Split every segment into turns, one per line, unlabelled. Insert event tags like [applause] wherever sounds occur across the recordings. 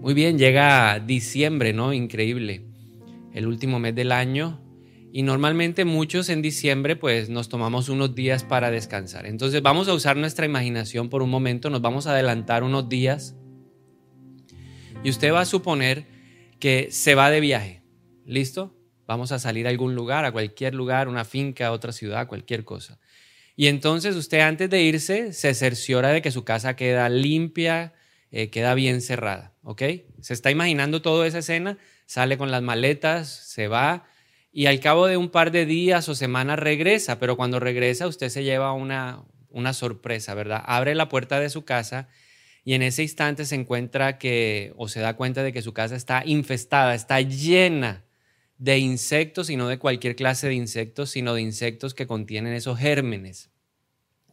Muy bien, llega diciembre, ¿no? Increíble. El último mes del año. Y normalmente muchos en diciembre pues nos tomamos unos días para descansar. Entonces vamos a usar nuestra imaginación por un momento, nos vamos a adelantar unos días. Y usted va a suponer que se va de viaje. ¿Listo? Vamos a salir a algún lugar, a cualquier lugar, una finca, otra ciudad, cualquier cosa. Y entonces usted antes de irse se cerciora de que su casa queda limpia, eh, queda bien cerrada, ¿ok? Se está imaginando toda esa escena, sale con las maletas, se va y al cabo de un par de días o semanas regresa, pero cuando regresa usted se lleva una, una sorpresa, ¿verdad? Abre la puerta de su casa y en ese instante se encuentra que o se da cuenta de que su casa está infestada, está llena de insectos y no de cualquier clase de insectos, sino de insectos que contienen esos gérmenes.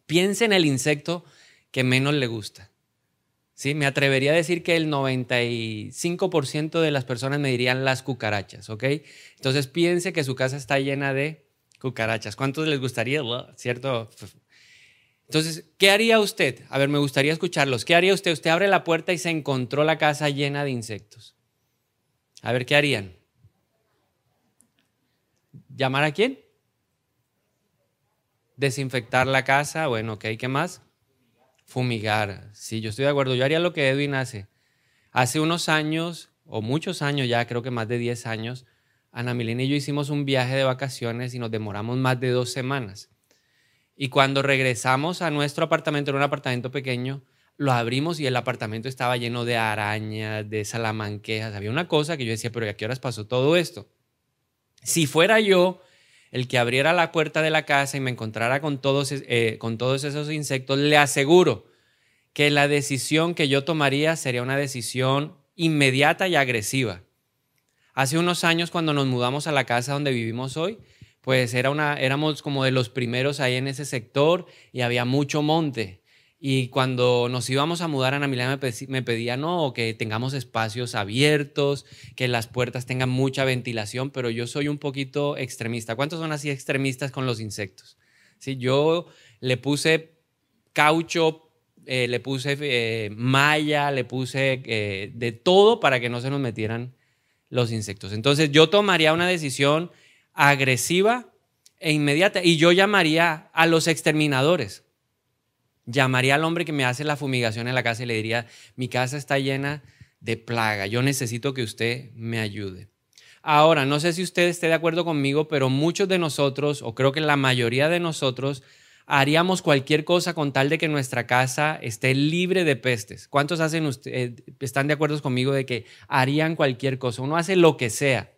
Piense en el insecto que menos le gusta. ¿Sí? Me atrevería a decir que el 95% de las personas me dirían las cucarachas, ¿ok? Entonces piense que su casa está llena de cucarachas. ¿Cuántos les gustaría? ¿Cierto? Entonces, ¿qué haría usted? A ver, me gustaría escucharlos. ¿Qué haría usted? Usted abre la puerta y se encontró la casa llena de insectos. A ver, ¿qué harían? ¿Llamar a quién? Desinfectar la casa. Bueno, ok, ¿qué más? Fumigar. Sí, yo estoy de acuerdo. Yo haría lo que Edwin hace. Hace unos años, o muchos años ya, creo que más de 10 años, Ana Milena y yo hicimos un viaje de vacaciones y nos demoramos más de dos semanas. Y cuando regresamos a nuestro apartamento, era un apartamento pequeño, lo abrimos y el apartamento estaba lleno de arañas, de salamanquejas. Había una cosa que yo decía, pero ¿a qué horas pasó todo esto? Si fuera yo el que abriera la puerta de la casa y me encontrara con todos, eh, con todos esos insectos, le aseguro que la decisión que yo tomaría sería una decisión inmediata y agresiva. Hace unos años, cuando nos mudamos a la casa donde vivimos hoy, pues era una, éramos como de los primeros ahí en ese sector y había mucho monte. Y cuando nos íbamos a mudar, Ana Milena me pedía, no, que tengamos espacios abiertos, que las puertas tengan mucha ventilación, pero yo soy un poquito extremista. ¿Cuántos son así extremistas con los insectos? Sí, yo le puse caucho, eh, le puse eh, malla, le puse eh, de todo para que no se nos metieran los insectos. Entonces yo tomaría una decisión agresiva e inmediata y yo llamaría a los exterminadores llamaría al hombre que me hace la fumigación en la casa y le diría, mi casa está llena de plaga, yo necesito que usted me ayude. Ahora, no sé si usted esté de acuerdo conmigo, pero muchos de nosotros, o creo que la mayoría de nosotros, haríamos cualquier cosa con tal de que nuestra casa esté libre de pestes. ¿Cuántos hacen eh, están de acuerdo conmigo de que harían cualquier cosa? Uno hace lo que sea.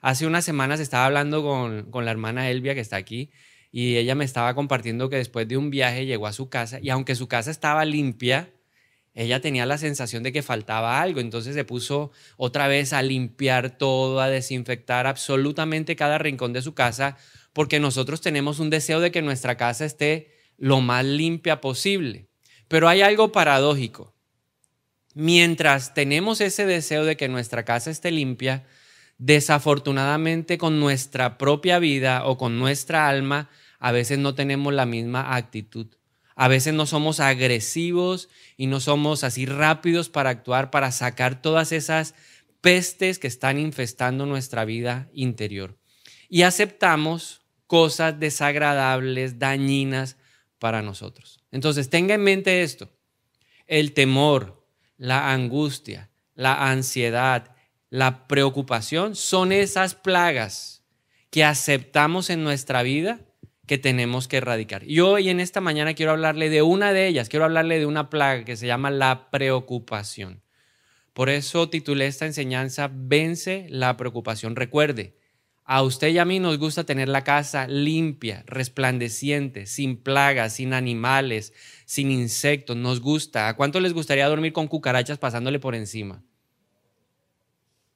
Hace unas semanas estaba hablando con, con la hermana Elvia, que está aquí, y ella me estaba compartiendo que después de un viaje llegó a su casa y aunque su casa estaba limpia, ella tenía la sensación de que faltaba algo, entonces se puso otra vez a limpiar todo, a desinfectar absolutamente cada rincón de su casa, porque nosotros tenemos un deseo de que nuestra casa esté lo más limpia posible. Pero hay algo paradójico. Mientras tenemos ese deseo de que nuestra casa esté limpia, desafortunadamente con nuestra propia vida o con nuestra alma a veces no tenemos la misma actitud. A veces no somos agresivos y no somos así rápidos para actuar, para sacar todas esas pestes que están infestando nuestra vida interior. Y aceptamos cosas desagradables, dañinas para nosotros. Entonces, tenga en mente esto. El temor, la angustia, la ansiedad, la preocupación son esas plagas que aceptamos en nuestra vida que tenemos que erradicar. Y hoy en esta mañana quiero hablarle de una de ellas, quiero hablarle de una plaga que se llama la preocupación. Por eso titulé esta enseñanza, Vence la preocupación. Recuerde, a usted y a mí nos gusta tener la casa limpia, resplandeciente, sin plagas, sin animales, sin insectos. Nos gusta. ¿A cuánto les gustaría dormir con cucarachas pasándole por encima?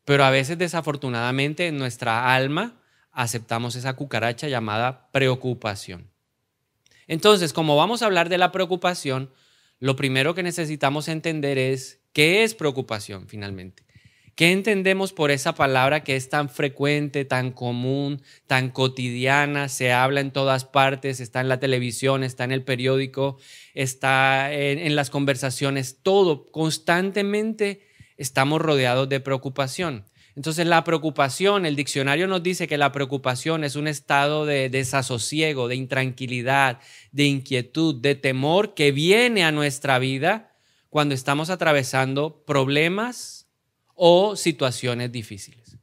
Pero a veces desafortunadamente en nuestra alma aceptamos esa cucaracha llamada preocupación. Entonces, como vamos a hablar de la preocupación, lo primero que necesitamos entender es qué es preocupación finalmente. ¿Qué entendemos por esa palabra que es tan frecuente, tan común, tan cotidiana? Se habla en todas partes, está en la televisión, está en el periódico, está en, las conversaciones, todo constantemente estamos rodeados de preocupación. Entonces la preocupación, el diccionario nos dice que la preocupación es un estado de desasosiego, de intranquilidad, de inquietud, de temor que viene a nuestra vida cuando estamos atravesando problemas o situaciones difíciles.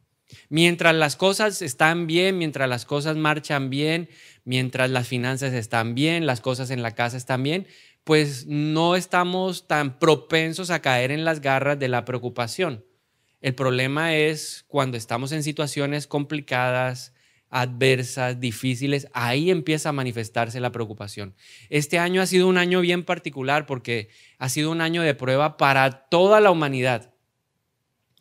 Mientras las cosas están bien, mientras las cosas marchan bien, mientras las finanzas están bien, las cosas en la casa están bien, pues no estamos tan propensos a caer en las garras de la preocupación. El problema es cuando estamos en situaciones complicadas, adversas, difíciles, ahí empieza a manifestarse la preocupación. Este año ha sido un año bien particular porque ha sido un año de prueba para toda la humanidad.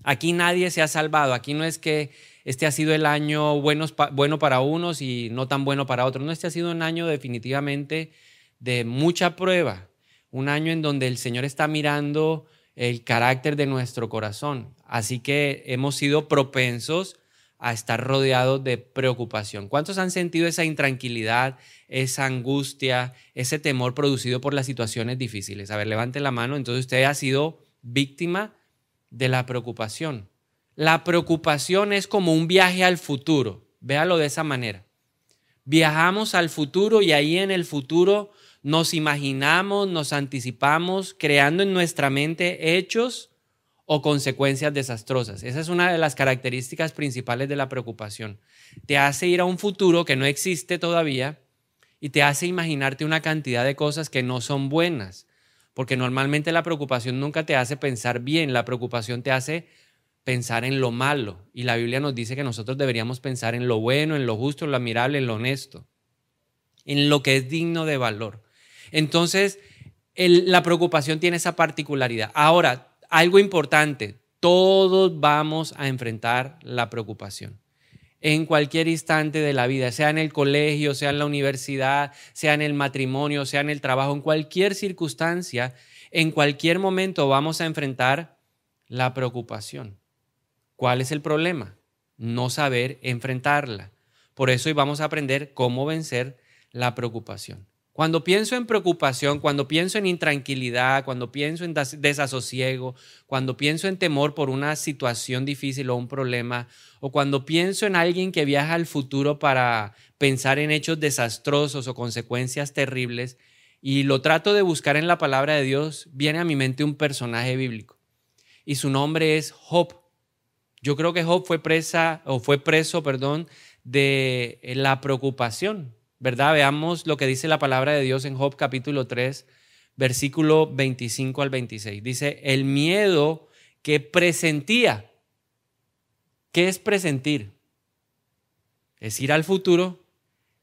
Aquí nadie se ha salvado, aquí no es que este ha sido el año bueno, para unos y no tan bueno para otros, no, este ha sido un año definitivamente de mucha prueba, un año en donde el Señor está mirando el carácter de nuestro corazón. Así que hemos sido propensos a estar rodeados de preocupación. ¿Cuántos han sentido esa intranquilidad, esa angustia, ese temor producido por las situaciones difíciles? A ver, levante la mano. Entonces usted ha sido víctima de la preocupación. La preocupación es como un viaje al futuro. Véalo de esa manera. Viajamos al futuro y ahí en el futuro nos imaginamos, nos anticipamos, creando en nuestra mente hechos o consecuencias desastrosas. Esa es una de las características principales de la preocupación. Te hace ir a un futuro que no existe todavía y te hace imaginarte una cantidad de cosas que no son buenas, porque normalmente la preocupación nunca te hace pensar bien, la preocupación te hace pensar en lo malo y la Biblia nos dice que nosotros deberíamos pensar en lo bueno, en lo justo, en lo admirable, en lo honesto, en lo que es digno de valor. Entonces, la preocupación tiene esa particularidad. Ahora, algo importante, todos vamos a enfrentar la preocupación. En cualquier instante de la vida, sea en el colegio, sea en la universidad, sea en el matrimonio, sea en el trabajo, en cualquier circunstancia, en cualquier momento vamos a enfrentar la preocupación. ¿Cuál es el problema? No saber enfrentarla. Por eso hoy vamos a aprender cómo vencer la preocupación. Cuando pienso en preocupación, cuando pienso en intranquilidad, cuando pienso en desasosiego, cuando pienso en temor por una situación difícil o un problema, o cuando pienso en alguien que viaja al futuro para pensar en hechos desastrosos o consecuencias terribles, y lo trato de buscar en la palabra de Dios, viene a mi mente un personaje bíblico. Y su nombre es Job. Yo creo que Job fue presa o fue preso, perdón, de la preocupación. ¿Verdad? Veamos lo que dice la palabra de Dios en Job capítulo 3, versículo 25 al 26. Dice, el miedo que presentía. ¿Qué es presentir? Es ir al futuro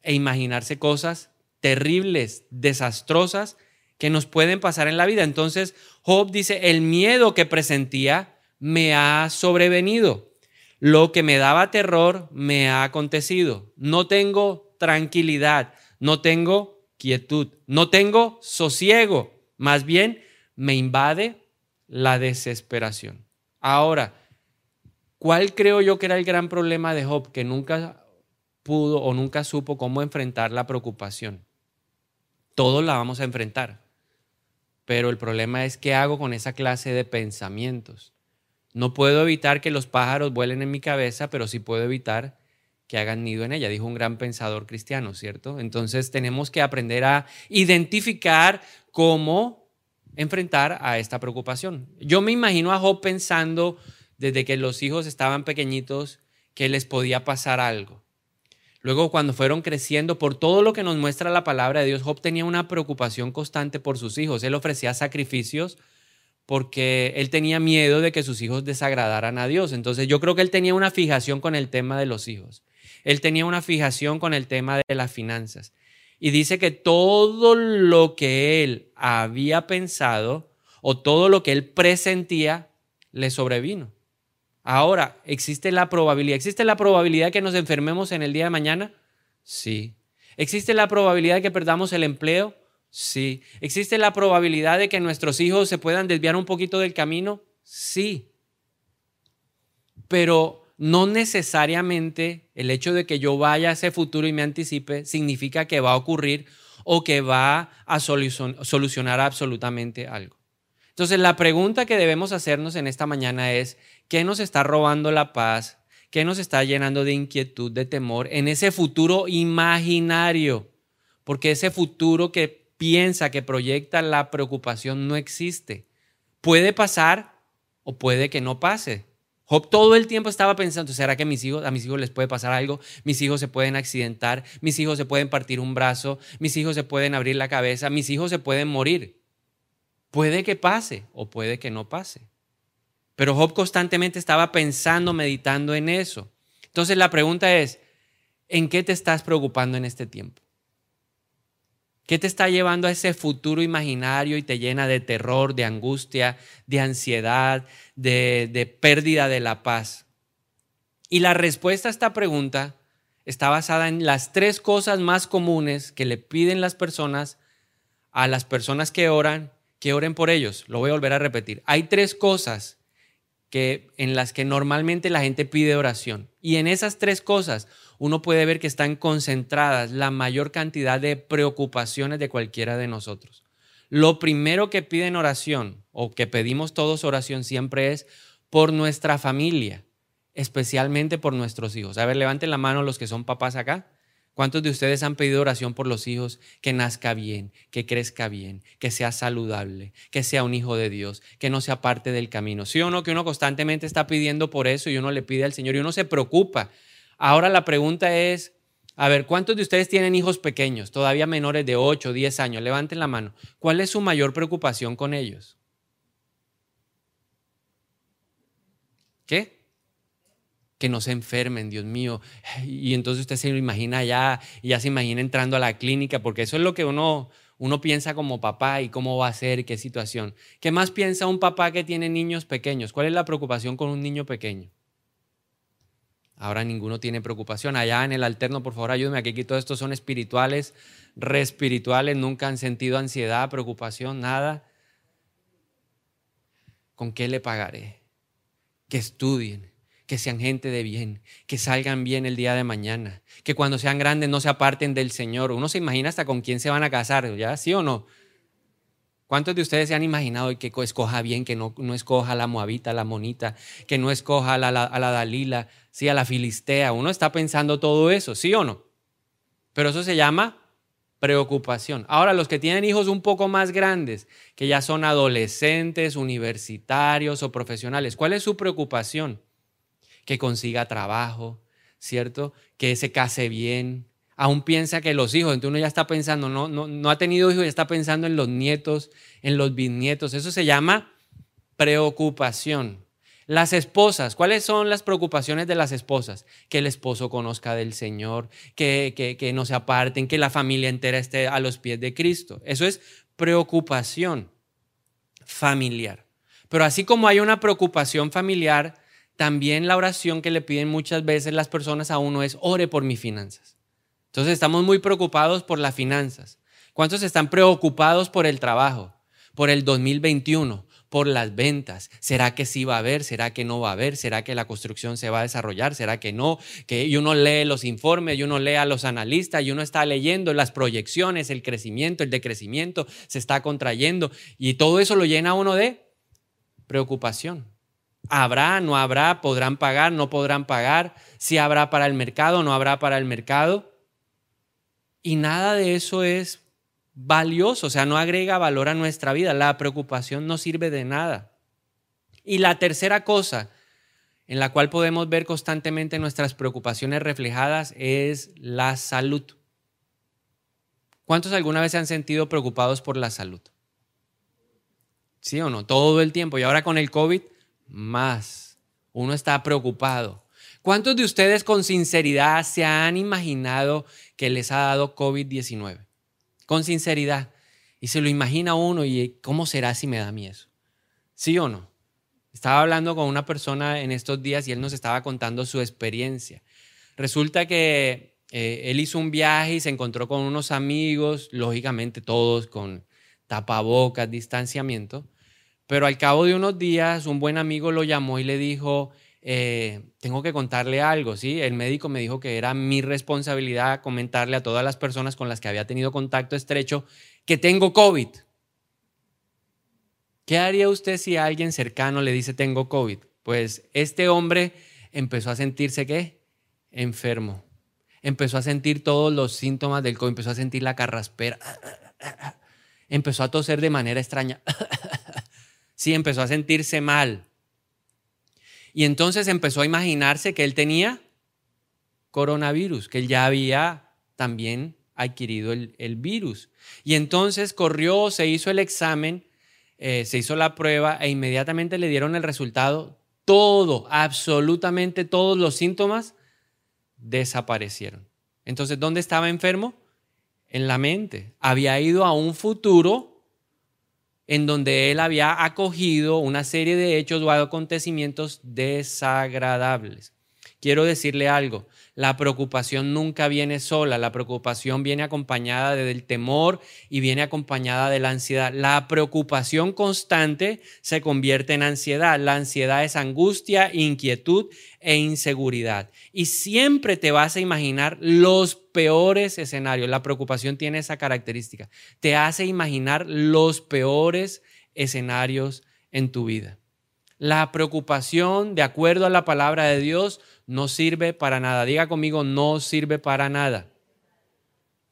e imaginarse cosas terribles, desastrosas que nos pueden pasar en la vida. Entonces, Job dice, el miedo que presentía me ha sobrevenido. Lo que me daba terror me ha acontecido. No tengo tranquilidad, no tengo quietud, no tengo sosiego, más bien me invade la desesperación. Ahora, ¿cuál creo yo que era el gran problema de Job? Que nunca pudo o nunca supo cómo enfrentar la preocupación. Todos la vamos a enfrentar, pero el problema es qué hago con esa clase de pensamientos. No puedo evitar que los pájaros vuelen en mi cabeza, pero sí puedo evitar que hagan nido en ella, dijo un gran pensador cristiano, ¿cierto? Entonces tenemos que aprender a identificar cómo enfrentar a esta preocupación. Yo me imagino a Job pensando desde que los hijos estaban pequeñitos que les podía pasar algo. Luego cuando fueron creciendo, por todo lo que nos muestra la palabra de Dios, Job tenía una preocupación constante por sus hijos. Él ofrecía sacrificios porque él tenía miedo de que sus hijos desagradaran a Dios. Entonces yo creo que él tenía una fijación con el tema de los hijos. Él tenía una fijación con el tema de las finanzas. Y dice que todo lo que él había pensado o todo lo que él presentía le sobrevino. Ahora, ¿existe la probabilidad? ¿Existe la probabilidad que nos enfermemos en el día de mañana? Sí. ¿Existe la probabilidad de que perdamos el empleo? Sí. ¿Existe la probabilidad de que nuestros hijos se puedan desviar un poquito del camino? Sí. Pero no necesariamente el hecho de que yo vaya a ese futuro y me anticipe significa que va a ocurrir o que va a solucionar absolutamente algo. Entonces la pregunta que debemos hacernos en esta mañana es, ¿qué nos está robando la paz? ¿Qué nos está llenando de inquietud, de temor en ese futuro imaginario? Porque ese futuro que piensa, que proyecta la preocupación no existe. Puede pasar o puede que no pase. Job todo el tiempo estaba pensando, ¿será que mis hijos, a mis hijos les puede pasar algo? Mis hijos se pueden accidentar, mis hijos se pueden partir un brazo, mis hijos se pueden abrir la cabeza, mis hijos se pueden morir. Puede que pase o puede que no pase. Pero Job constantemente estaba pensando, meditando en eso. Entonces la pregunta es, ¿en qué te estás preocupando en este tiempo? ¿Qué te está llevando a ese futuro imaginario y te llena de terror, de angustia, de ansiedad, de, pérdida de la paz? Y la respuesta a esta pregunta está basada en las tres cosas más comunes que le piden las personas a las personas que oran que oren por ellos. Lo voy a volver a repetir. Hay tres cosas que, en las que normalmente la gente pide oración. Y en esas tres cosas uno puede ver que están concentradas la mayor cantidad de preocupaciones de cualquiera de nosotros. Lo primero que piden oración, o que pedimos todos oración siempre es por nuestra familia, especialmente por nuestros hijos. A ver, levanten la mano los que son papás acá. ¿Cuántos de ustedes han pedido oración por los hijos? Que nazca bien, que crezca bien, que sea saludable, que sea un hijo de Dios, que no sea parte del camino. ¿Sí o no? Que uno constantemente está pidiendo por eso y uno le pide al Señor y uno se preocupa. Ahora la pregunta es, a ver, ¿cuántos de ustedes tienen hijos pequeños, todavía menores de 8 o 10 años? Levanten la mano. ¿Cuál es su mayor preocupación con ellos? ¿Qué? que no se enfermen, Dios mío. Y entonces usted se lo imagina ya, ya se imagina entrando a la clínica, porque eso es lo que uno, uno piensa como papá y cómo va a ser, qué situación. ¿Qué más piensa un papá que tiene niños pequeños? ¿Cuál es la preocupación con un niño pequeño? Ahora ninguno tiene preocupación. Allá en el alterno, por favor, ayúdeme. Aquí todos estos son espirituales, re espirituales, nunca han sentido ansiedad, preocupación, nada. ¿Con qué le pagaré? Que estudien, que sean gente de bien, que salgan bien el día de mañana, que cuando sean grandes no se aparten del Señor. Uno se imagina hasta con quién se van a casar, ¿ya? ¿Sí o no? ¿Cuántos de ustedes se han imaginado que escoja bien, que no, no escoja a la moabita, a la monita, que no escoja a la, a la Dalila, sí, a la filistea? Uno está pensando todo eso, ¿sí o no? Pero eso se llama preocupación. Ahora, los que tienen hijos un poco más grandes, que ya son adolescentes, universitarios o profesionales, ¿cuál es su preocupación? que consiga trabajo, ¿cierto? Que se case bien. Aún piensa que los hijos, entonces uno ya está pensando, no, no, no ha tenido hijos, ya está pensando en los nietos, en los bisnietos. Eso se llama preocupación. Las esposas, ¿cuáles son las preocupaciones de las esposas? Que el esposo conozca del Señor, que, que, que no se aparten, que la familia entera esté a los pies de Cristo. Eso es preocupación familiar. Pero así como hay una preocupación familiar, también la oración que le piden muchas veces las personas a uno es, ore por mis finanzas. Entonces estamos muy preocupados por las finanzas. ¿Cuántos están preocupados por el trabajo, por el 2021, por las ventas? ¿Será que sí va a haber? ¿Será que no va a haber? ¿Será que la construcción se va a desarrollar? ¿Será que no? Que uno lee los informes, uno lee a los analistas, y uno está leyendo las proyecciones, el crecimiento, el decrecimiento se está contrayendo y todo eso lo llena uno de preocupación. ¿Habrá, no habrá? ¿Podrán pagar, no podrán pagar? ¿Si habrá para el mercado, no habrá para el mercado? Y nada de eso es valioso, o sea, no agrega valor a nuestra vida. La preocupación no sirve de nada. Y la tercera cosa en la cual podemos ver constantemente nuestras preocupaciones reflejadas es la salud. ¿Cuántos alguna vez se han sentido preocupados por la salud? ¿Sí o no? Todo el tiempo. Y ahora con el COVID, más. Uno está preocupado. ¿Cuántos de ustedes con sinceridad se han imaginado que les ha dado COVID-19? Con sinceridad. Y se lo imagina uno y ¿cómo será si me da miedo? ¿Sí o no? Estaba hablando con una persona en estos días y él nos estaba contando su experiencia. Resulta que eh, él hizo un viaje y se encontró con unos amigos, lógicamente todos con tapabocas, distanciamiento. Pero al cabo de unos días, un buen amigo lo llamó y le dijo, eh, tengo que contarle algo, ¿sí? El médico me dijo que era mi responsabilidad comentarle a todas las personas con las que había tenido contacto estrecho que tengo COVID. ¿Qué haría usted si alguien cercano le dice tengo COVID? Pues este hombre empezó a sentirse qué? Enfermo. Empezó a sentir todos los síntomas del COVID, empezó a sentir la carraspera. Empezó a toser de manera extraña. [laughs] Sí, empezó a sentirse mal. Y entonces empezó a imaginarse que él tenía coronavirus, que él ya había también adquirido el, virus. Y entonces corrió, se hizo el examen, eh, se hizo la prueba e inmediatamente le dieron el resultado. Todo, absolutamente todos los síntomas desaparecieron. Entonces, ¿dónde estaba enfermo? En la mente. Había ido a un futuro en donde él había acogido una serie de hechos o acontecimientos desagradables. Quiero decirle algo, la preocupación nunca viene sola, la preocupación viene acompañada del temor y viene acompañada de la ansiedad. La preocupación constante se convierte en ansiedad. La ansiedad es angustia, inquietud e inseguridad. Y siempre te vas a imaginar los peores escenarios. La preocupación tiene esa característica. Te hace imaginar los peores escenarios en tu vida. La preocupación, de acuerdo a la palabra de Dios, no sirve para nada. Diga conmigo, no sirve para nada.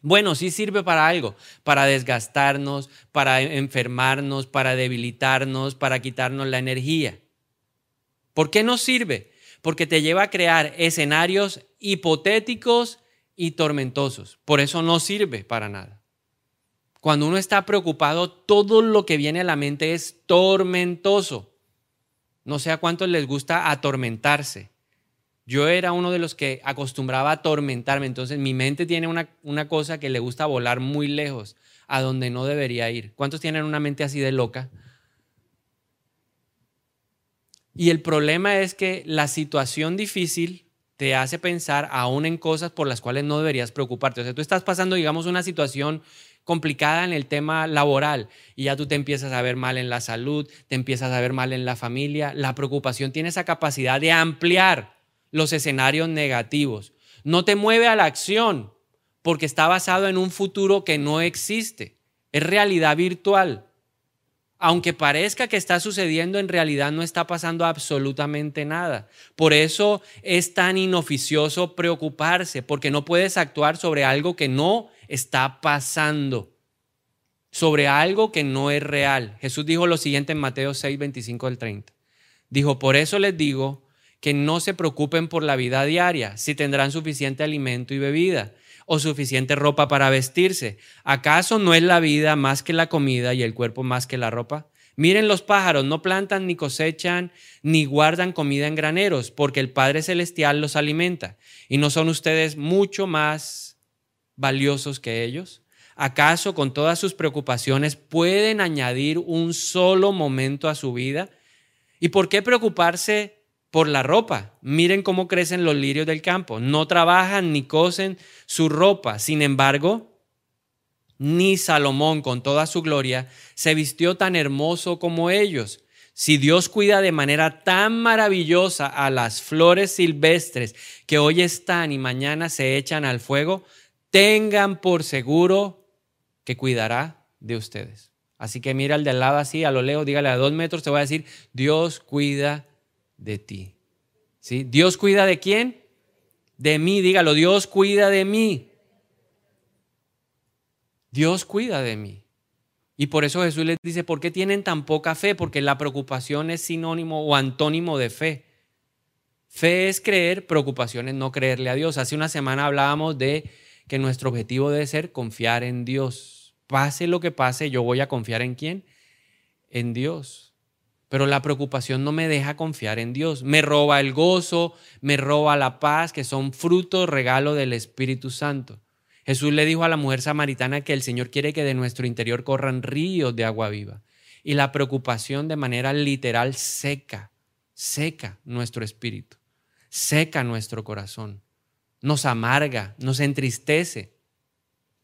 Bueno, sí sirve para algo, para desgastarnos, para enfermarnos, para debilitarnos, para quitarnos la energía. ¿Por qué no sirve? Porque te lleva a crear escenarios hipotéticos y tormentosos. Por eso no sirve para nada. Cuando uno está preocupado, todo lo que viene a la mente es tormentoso. No sé a cuántos les gusta atormentarse. Yo era uno de los que acostumbraba a atormentarme, entonces mi mente tiene una, una cosa que le gusta volar muy lejos, a donde no debería ir. ¿Cuántos tienen una mente así de loca? Y el problema es que la situación difícil te hace pensar aún en cosas por las cuales no deberías preocuparte. O sea, tú estás pasando, digamos, una situación complicada en el tema laboral y ya tú te empiezas a ver mal en la salud, te empiezas a ver mal en la familia. La preocupación tiene esa capacidad de ampliar los escenarios negativos. No te mueve a la acción porque está basado en un futuro que no existe. Es realidad virtual. Aunque parezca que está sucediendo, en realidad no está pasando absolutamente nada. Por eso es tan inoficioso preocuparse, porque no puedes actuar sobre algo que no está pasando, sobre algo que no es real. Jesús dijo lo siguiente en Mateo 6, 25 al 30. Dijo, por eso les digo, que no se preocupen por la vida diaria, si tendrán suficiente alimento y bebida o suficiente ropa para vestirse. ¿Acaso no es la vida más que la comida y el cuerpo más que la ropa? Miren los pájaros, no plantan ni cosechan ni guardan comida en graneros, porque el Padre Celestial los alimenta. ¿Y no son ustedes mucho más valiosos que ellos? ¿Acaso con todas sus preocupaciones pueden añadir un solo momento a su vida? ¿Y por qué preocuparse por la ropa. Miren cómo crecen los lirios del campo. No trabajan ni cosen su ropa. Sin embargo, ni Salomón con toda su gloria se vistió tan hermoso como ellos. Si Dios cuida de manera tan maravillosa a las flores silvestres que hoy están y mañana se echan al fuego, tengan por seguro que cuidará de ustedes. Así que mira al de al lado así, a lo lejos, dígale a dos metros, te voy a decir, Dios cuida de ti. ¿Sí? ¿Dios cuida de quién? De mí, dígalo, Dios cuida de mí. Dios cuida de mí. Y por eso Jesús les dice, ¿por qué tienen tan poca fe? Porque la preocupación es sinónimo o antónimo de fe. Fe es creer, preocupación es no creerle a Dios. Hace una semana hablábamos de que nuestro objetivo debe ser confiar en Dios. Pase lo que pase, yo voy a confiar en quién? En Dios. Pero la preocupación no me deja confiar en Dios. Me roba el gozo, me roba la paz, que son frutos, regalo del Espíritu Santo. Jesús le dijo a la mujer samaritana que el Señor quiere que de nuestro interior corran ríos de agua viva. Y la preocupación de manera literal seca, seca nuestro espíritu, seca nuestro corazón, nos amarga, nos entristece,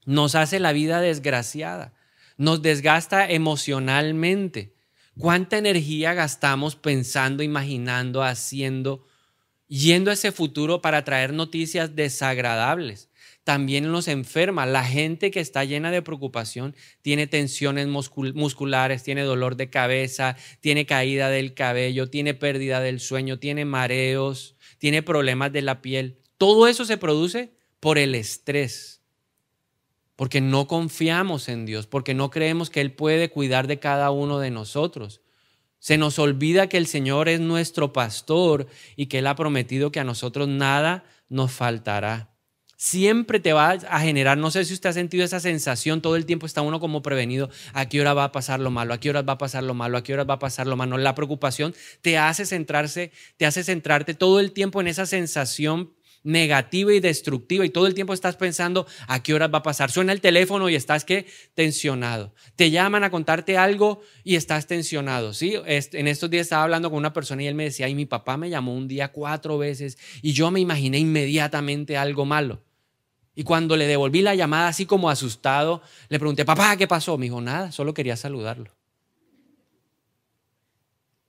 nos hace la vida desgraciada, nos desgasta emocionalmente ¿Cuánta energía gastamos pensando, imaginando, haciendo, yendo a ese futuro para traer noticias desagradables? también nos enferma. La gente que está llena de preocupación tiene tensiones musculares, tiene dolor de cabeza, tiene caída del cabello, tiene pérdida del sueño, tiene mareos, tiene problemas de la piel. Todo eso se produce por el estrés, porque no confiamos en Dios, porque no creemos que Él puede cuidar de cada uno de nosotros. Se nos olvida que el Señor es nuestro pastor y que Él ha prometido que a nosotros nada nos faltará siempre te va a generar, no sé si usted ha sentido esa sensación, todo el tiempo está uno como prevenido, a qué hora va a pasar lo malo, a qué hora va a pasar lo malo, a qué hora va a pasar lo malo. La preocupación te hace centrarse, te hace centrarte todo el tiempo en esa sensación negativa y destructiva y todo el tiempo estás pensando a qué hora va a pasar. Suena el teléfono y estás que tensionado. Te llaman a contarte algo y estás tensionado, ¿sí? En estos días estaba hablando con una persona y él me decía, "Y mi papá me llamó un día cuatro veces y yo me imaginé inmediatamente algo malo." Y cuando le devolví la llamada así como asustado, le pregunté, papá, ¿qué pasó? Me dijo, nada, solo quería saludarlo.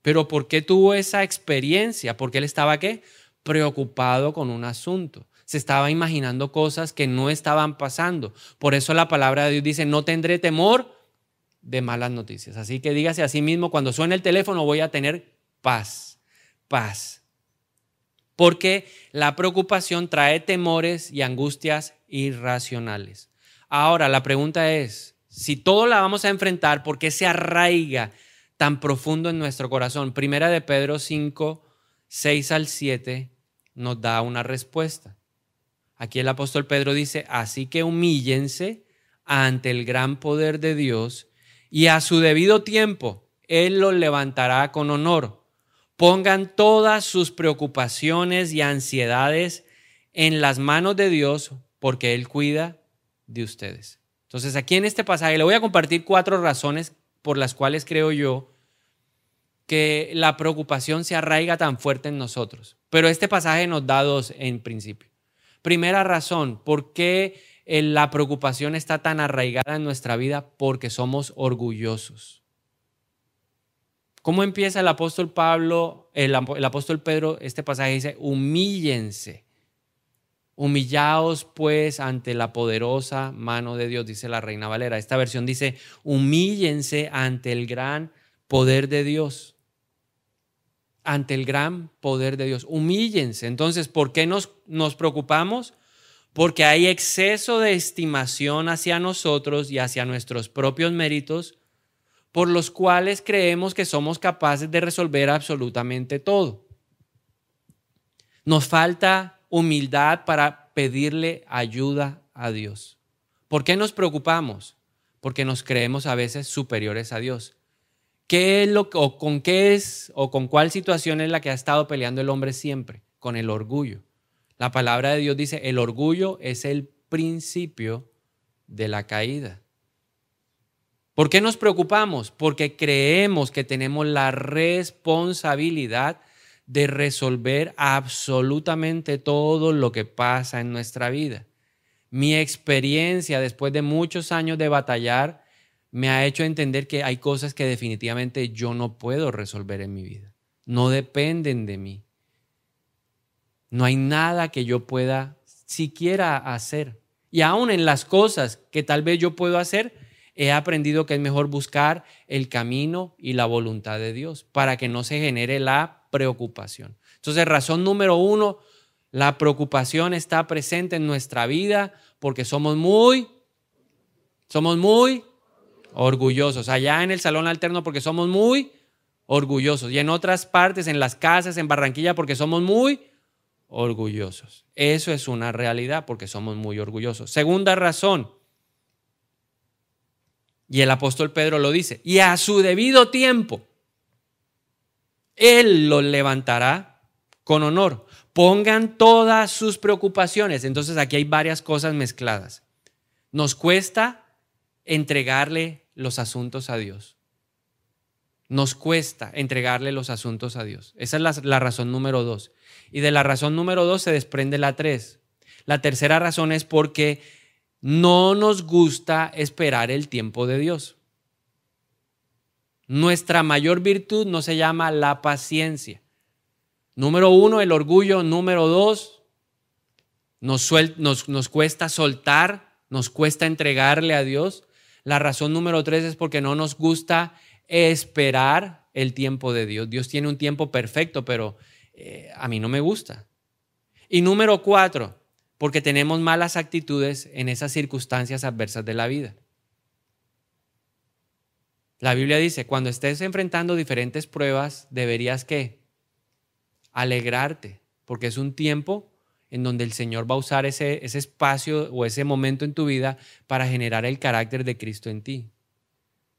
Pero ¿por qué tuvo esa experiencia? Porque él estaba qué? Preocupado con un asunto. Se estaba imaginando cosas que no estaban pasando. Por eso la palabra de Dios dice, no tendré temor de malas noticias. Así que dígase a sí mismo, cuando suene el teléfono voy a tener paz, paz. Porque la preocupación trae temores y angustias irracionales. Ahora, la pregunta es, si todo la vamos a enfrentar, ¿por qué se arraiga tan profundo en nuestro corazón? Primera de Pedro 5, 6 al 7 nos da una respuesta. Aquí el apóstol Pedro dice, así que humíllense ante el gran poder de Dios y a su debido tiempo Él los levantará con honor. Pongan todas sus preocupaciones y ansiedades en las manos de Dios porque Él cuida de ustedes. Entonces aquí en este pasaje le voy a compartir cuatro razones por las cuales creo yo que la preocupación se arraiga tan fuerte en nosotros. Pero este pasaje nos da dos en principio. Primera razón, ¿por qué eh, la preocupación está tan arraigada en nuestra vida? Porque somos orgullosos. ¿Cómo empieza el apóstol Pablo, el, apóstol Pedro? Este pasaje dice, humíllense Humillaos pues ante la poderosa mano de Dios, dice la Reina Valera. Esta versión dice, humíllense ante el gran poder de Dios. Ante el gran poder de Dios. Humíllense. Entonces, ¿por qué nos, nos preocupamos? Porque hay exceso de estimación hacia nosotros y hacia nuestros propios méritos, por los cuales creemos que somos capaces de resolver absolutamente todo. Nos falta humildad para pedirle ayuda a Dios. ¿Por qué nos preocupamos? Porque nos creemos a veces superiores a Dios. ¿Qué es lo, o con qué es o con cuál situación es la que ha estado peleando el hombre siempre? Con el orgullo. La palabra de Dios dice, el orgullo es el principio de la caída. ¿Por qué nos preocupamos? Porque creemos que tenemos la responsabilidad de resolver absolutamente todo lo que pasa en nuestra vida. Mi experiencia después de muchos años de batallar me ha hecho entender que hay cosas que definitivamente yo no puedo resolver en mi vida. No dependen de mí. No hay nada que yo pueda siquiera hacer. Y aún en las cosas que tal vez yo puedo hacer, he aprendido que es mejor buscar el camino y la voluntad de Dios para que no se genere la preocupación. Entonces, razón número uno, la preocupación está presente en nuestra vida porque somos muy, somos muy orgullosos. Allá en el salón alterno porque somos muy orgullosos. Y en otras partes, en las casas, en Barranquilla, porque somos muy orgullosos. Eso es una realidad porque somos muy orgullosos. Segunda razón, y el apóstol Pedro lo dice, y a su debido tiempo. Él los levantará con honor. Pongan todas sus preocupaciones. Entonces aquí hay varias cosas mezcladas. Nos cuesta entregarle los asuntos a Dios. Nos cuesta entregarle los asuntos a Dios. Esa es la, razón número dos. Y de la razón número dos se desprende la tres. La tercera razón es porque no nos gusta esperar el tiempo de Dios. Nuestra mayor virtud no se llama la paciencia. Número uno, el orgullo. Número dos, nos, cuesta soltar, nos cuesta entregarle a Dios. La razón número tres es porque no nos gusta esperar el tiempo de Dios. Dios tiene un tiempo perfecto, pero eh, a mí no me gusta. Y número cuatro, porque tenemos malas actitudes en esas circunstancias adversas de la vida. La Biblia dice, cuando estés enfrentando diferentes pruebas, deberías que alegrarte, porque es un tiempo en donde el Señor va a usar ese, ese espacio o ese momento en tu vida para generar el carácter de Cristo en ti.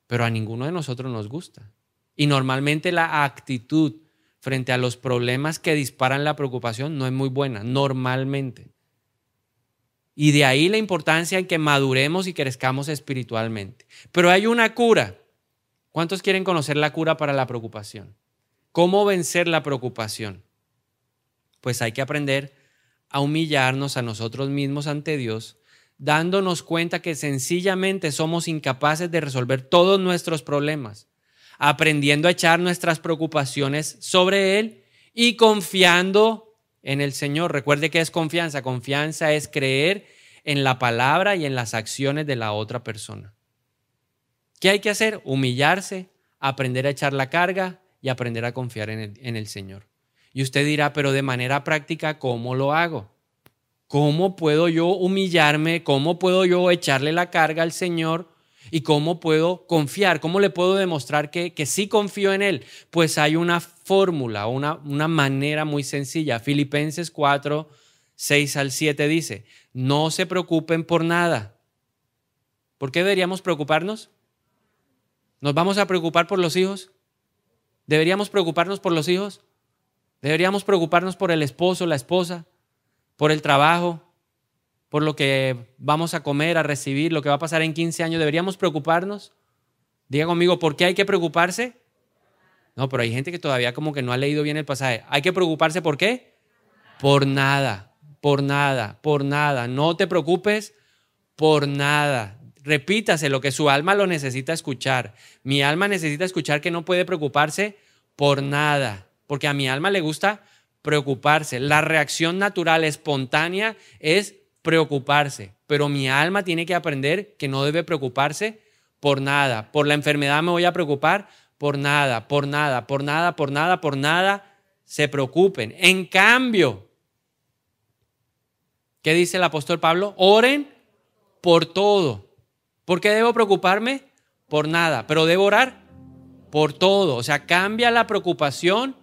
Pero a ninguno de nosotros nos gusta. Y normalmente la actitud frente a los problemas que disparan la preocupación no es muy buena, normalmente. Y de ahí la importancia en que maduremos y crezcamos espiritualmente. Pero hay una cura. ¿Cuántos quieren conocer la cura para la preocupación? ¿Cómo vencer la preocupación? Pues hay que aprender a humillarnos a nosotros mismos ante Dios, dándonos cuenta que sencillamente somos incapaces de resolver todos nuestros problemas aprendiendo a echar nuestras preocupaciones sobre Él y confiando en el Señor. Recuerde que es confianza. Confianza es creer en la palabra y en las acciones de la otra persona. ¿Qué hay que hacer? Humillarse, aprender a echar la carga y aprender a confiar en el, en el Señor. Y usted dirá, pero de manera práctica, ¿cómo lo hago? ¿Cómo puedo yo humillarme? ¿Cómo puedo yo echarle la carga al Señor? ¿Y cómo puedo confiar? ¿Cómo le puedo demostrar que, que sí confío en Él? Pues hay una fórmula, una, una manera muy sencilla. Filipenses 4, 6 al 7 dice, no se preocupen por nada. ¿Por qué deberíamos preocuparnos? ¿Nos vamos a preocupar por los hijos? ¿Deberíamos preocuparnos por los hijos? ¿Deberíamos preocuparnos por el esposo, la esposa, por el trabajo, por lo que vamos a comer, a recibir, lo que va a pasar en 15 años, ¿deberíamos preocuparnos? Diga conmigo, ¿por qué hay que preocuparse? No, pero hay gente que todavía como que no ha leído bien el pasaje. ¿Hay que preocuparse por qué? Por nada, por nada, por nada. No te preocupes por nada. Repítase lo que su alma lo necesita escuchar. Mi alma necesita escuchar que no puede preocuparse por nada, porque a mi alma le gusta preocuparse. La reacción natural, espontánea, es preocuparse, pero mi alma tiene que aprender que no debe preocuparse por nada. Por la enfermedad me voy a preocupar por nada, por nada, por nada, por nada, por nada. Se preocupen. En cambio, ¿qué dice el apóstol Pablo? Oren por todo. ¿Por qué debo preocuparme? Por nada. Pero debo orar por todo. O sea, cambia la preocupación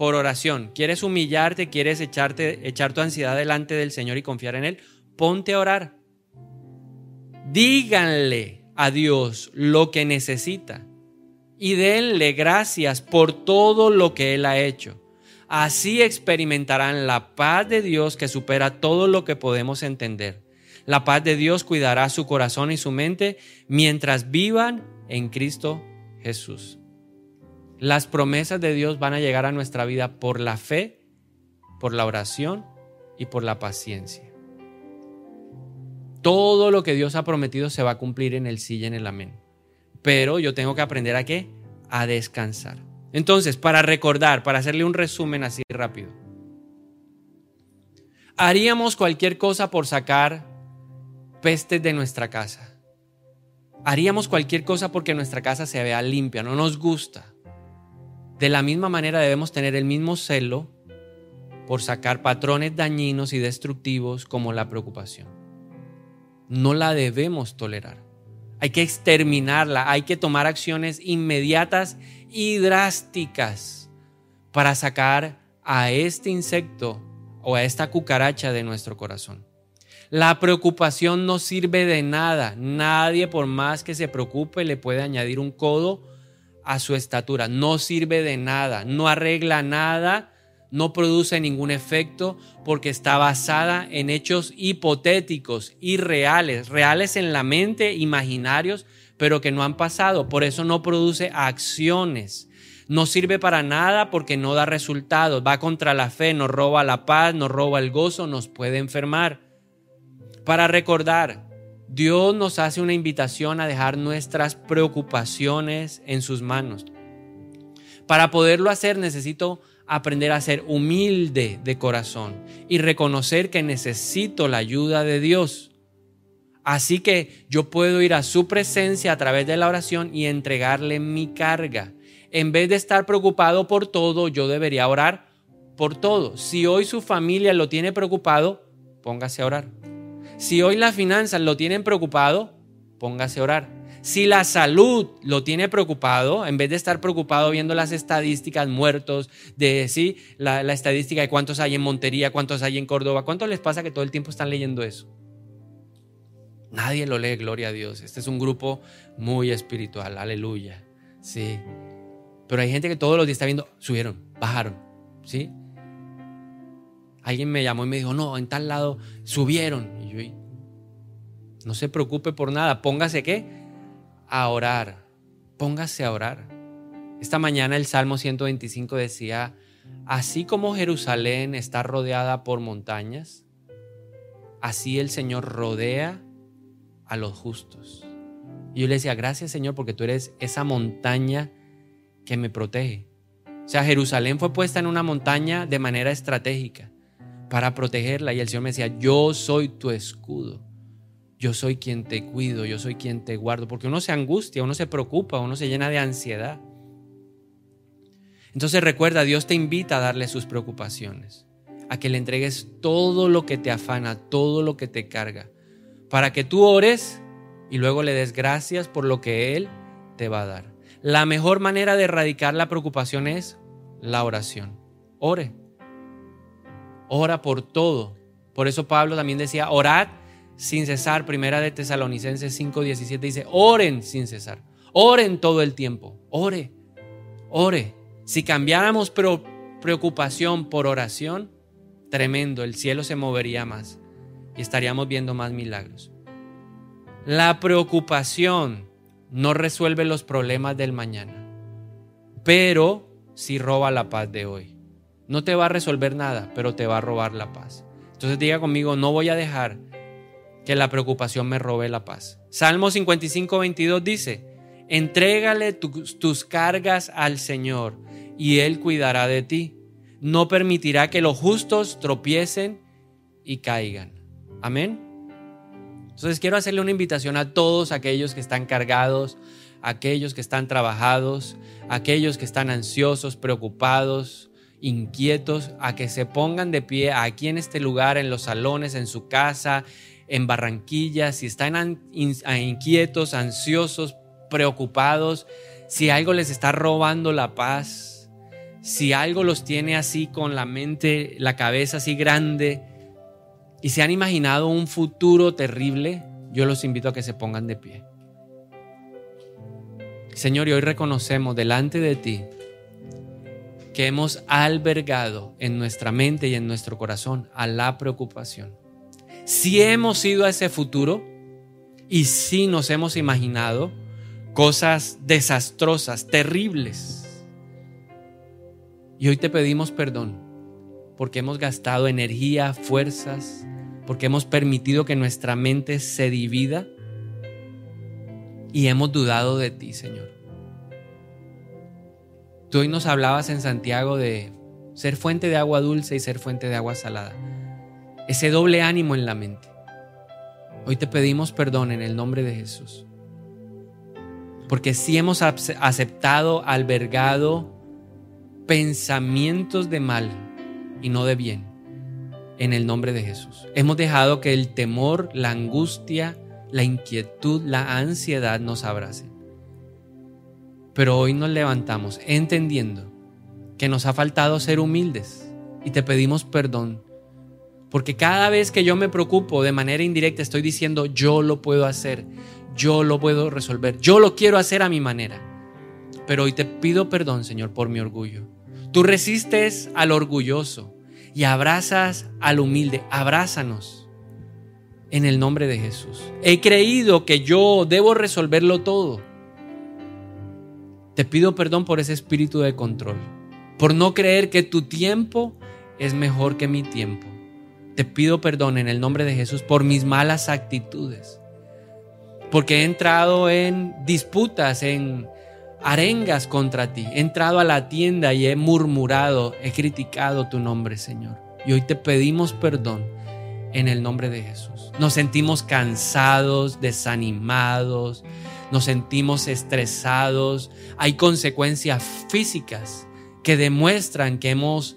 por oración. ¿Quieres humillarte? ¿Quieres echarte, echar tu ansiedad delante del Señor y confiar en Él? ponte a orar. Díganle a Dios lo que necesita y denle gracias por todo lo que Él ha hecho. Así experimentarán la paz de Dios que supera todo lo que podemos entender. La paz de Dios cuidará su corazón y su mente mientras vivan en Cristo Jesús. Las promesas de Dios van a llegar a nuestra vida por la fe, por la oración y por la paciencia. Todo lo que Dios ha prometido se va a cumplir en el sí y en el amén. Pero yo tengo que aprender a qué? A descansar. Entonces, para recordar, para hacerle un resumen así rápido. Haríamos cualquier cosa por sacar pestes de nuestra casa. Haríamos cualquier cosa porque nuestra casa se vea limpia, no nos gusta. De la misma manera debemos tener el mismo celo por sacar patrones dañinos y destructivos como la preocupación no la debemos tolerar. Hay que exterminarla, hay que tomar acciones inmediatas y drásticas para sacar a este insecto o a esta cucaracha de nuestro corazón. La preocupación no sirve de nada. Nadie por más que se preocupe le puede añadir un codo a su estatura. No sirve de nada, no arregla nada no produce ningún efecto porque está basada en hechos hipotéticos, irreales, reales en la mente, imaginarios, pero que no han pasado. Por eso no produce acciones. No sirve para nada porque no da resultados. Va contra la fe, nos roba la paz, nos roba el gozo, nos puede enfermar. Para recordar, Dios nos hace una invitación a dejar nuestras preocupaciones en sus manos. Para poderlo hacer necesito aprender a ser humilde de corazón y reconocer que necesito la ayuda de Dios. Así que yo puedo ir a su presencia a través de la oración y entregarle mi carga. En vez de estar preocupado por todo, yo debería orar por todo. Si hoy su familia lo tiene preocupado, póngase a orar. Si hoy las finanzas lo tienen preocupado, póngase a orar. Si la salud lo tiene preocupado, en vez de estar preocupado viendo las estadísticas muertos, de sí, la, estadística de cuántos hay en Montería, cuántos hay en Córdoba, ¿cuánto les pasa que todo el tiempo están leyendo eso? Nadie lo lee, gloria a Dios. Este es un grupo muy espiritual, aleluya. Sí. Pero hay gente que todos los días está viendo, subieron, bajaron, ¿sí? Alguien me llamó y me dijo, no, en tal lado subieron. Y yo, no se preocupe por nada, póngase qué? a orar. Póngase a orar. Esta mañana el Salmo 125 decía, así como Jerusalén está rodeada por montañas, así el Señor rodea a los justos. Y yo le decía, gracias Señor porque tú eres esa montaña que me protege. O sea, Jerusalén fue puesta en una montaña de manera estratégica para protegerla y el Señor me decía, yo soy tu escudo yo soy quien te cuido, yo soy quien te guardo, porque uno se angustia, uno se preocupa, uno se llena de ansiedad. Entonces recuerda, Dios te invita a darle sus preocupaciones, a que le entregues todo lo que te afana, todo lo que te carga, para que tú ores y luego le des gracias por lo que Él te va a dar. La mejor manera de erradicar la preocupación es la oración. Ore. Ora por todo. Por eso Pablo también decía, orad sin cesar. Primera de Tesalonicenses 5:17 dice, oren sin cesar. Oren todo el tiempo. Ore, ore. Si cambiáramos preocupación por oración, tremendo, el cielo se movería más y estaríamos viendo más milagros. La preocupación no resuelve los problemas del mañana, pero sí roba la paz de hoy. No te va a resolver nada, pero te va a robar la paz. Entonces diga conmigo, no voy a dejar que la preocupación me robe la paz. Salmo 55, 22 dice, entrégale tus cargas al Señor y Él cuidará de ti. No permitirá que los justos tropiecen y caigan. Amén. Entonces quiero hacerle una invitación a todos aquellos que están cargados, aquellos que están trabajados, aquellos que están ansiosos, preocupados, inquietos, a que se pongan de pie aquí en este lugar, en los salones, en su casa, en Barranquilla, si están inquietos, ansiosos, preocupados, si algo les está robando la paz, si algo los tiene así con la mente, la cabeza así grande y se han imaginado un futuro terrible, yo los invito a que se pongan de pie. Señor, y hoy reconocemos delante de ti que hemos albergado en nuestra mente y en nuestro corazón a la preocupación si hemos ido a ese futuro y si nos hemos imaginado cosas desastrosas, terribles. Y hoy te pedimos perdón porque hemos gastado energía, fuerzas, porque hemos permitido que nuestra mente se divida y hemos dudado de ti, Señor. Tú hoy nos hablabas en Santiago de ser fuente de agua dulce y ser fuente de agua salada ese doble ánimo en la mente. Hoy te pedimos perdón en el nombre de Jesús. Porque si hemos aceptado, albergado pensamientos de mal y no de bien, en el nombre de Jesús. Hemos dejado que el temor, la angustia, la inquietud, la ansiedad nos abracen. Pero hoy nos levantamos entendiendo que nos ha faltado ser humildes y te pedimos perdón porque cada vez que yo me preocupo de manera indirecta estoy diciendo yo lo puedo hacer, yo lo puedo resolver, yo lo quiero hacer a mi manera. Pero hoy te pido perdón, Señor, por mi orgullo. Tú resistes al orgulloso y abrazas al humilde. Abrázanos en el nombre de Jesús. He creído que yo debo resolverlo todo. Te pido perdón por ese espíritu de control, por no creer que tu tiempo es mejor que mi tiempo. Te pido perdón en el nombre de Jesús por mis malas actitudes. Porque he entrado en disputas, en arengas contra ti. He entrado a la tienda y he murmurado, he criticado tu nombre, Señor. Y hoy te pedimos perdón en el nombre de Jesús. Nos sentimos cansados, desanimados, nos sentimos estresados. Hay consecuencias físicas que demuestran que hemos,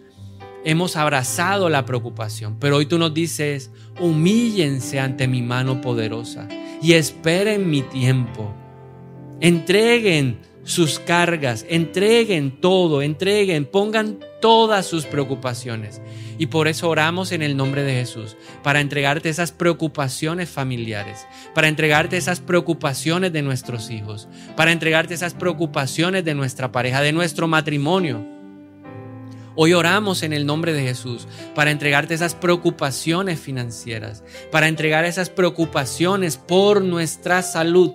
hemos abrazado la preocupación. Pero hoy tú nos dices, humíllense ante mi mano poderosa y esperen mi tiempo. Entreguen sus cargas, entreguen todo, entreguen, pongan todas sus preocupaciones. Y por eso oramos en el nombre de Jesús, para entregarte esas preocupaciones familiares, para entregarte esas preocupaciones de nuestros hijos, para entregarte esas preocupaciones de nuestra pareja, de nuestro matrimonio. Hoy oramos en el nombre de Jesús para entregarte esas preocupaciones financieras, para entregar esas preocupaciones por nuestra salud,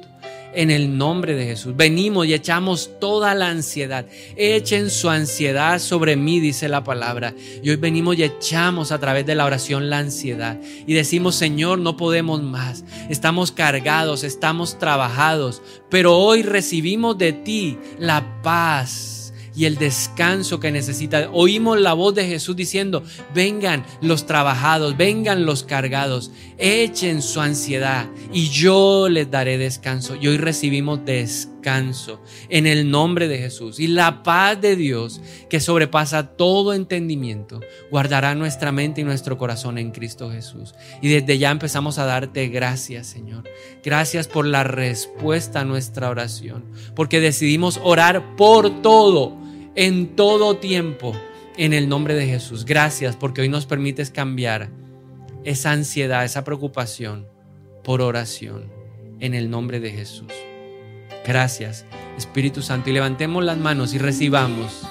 en el nombre de Jesús. Venimos y echamos toda la ansiedad. Echen su ansiedad sobre mí, dice la palabra. Y hoy venimos y echamos a través de la oración la ansiedad. Y decimos, Señor, no podemos más. Estamos cargados, estamos trabajados. Pero hoy recibimos de ti la paz y el descanso que necesita. Oímos la voz de Jesús diciendo, vengan los trabajados, vengan los cargados, echen su ansiedad y yo les daré descanso. Y hoy recibimos descanso en el nombre de Jesús. Y la paz de Dios que sobrepasa todo entendimiento, guardará nuestra mente y nuestro corazón en Cristo Jesús. Y desde ya empezamos a darte gracias, Señor. Gracias por la respuesta a nuestra oración, porque decidimos orar por todo en todo tiempo en el nombre de Jesús. Gracias porque hoy nos permites cambiar esa ansiedad, esa preocupación por oración en el nombre de Jesús. Gracias, Espíritu Santo. Y levantemos las manos y recibamos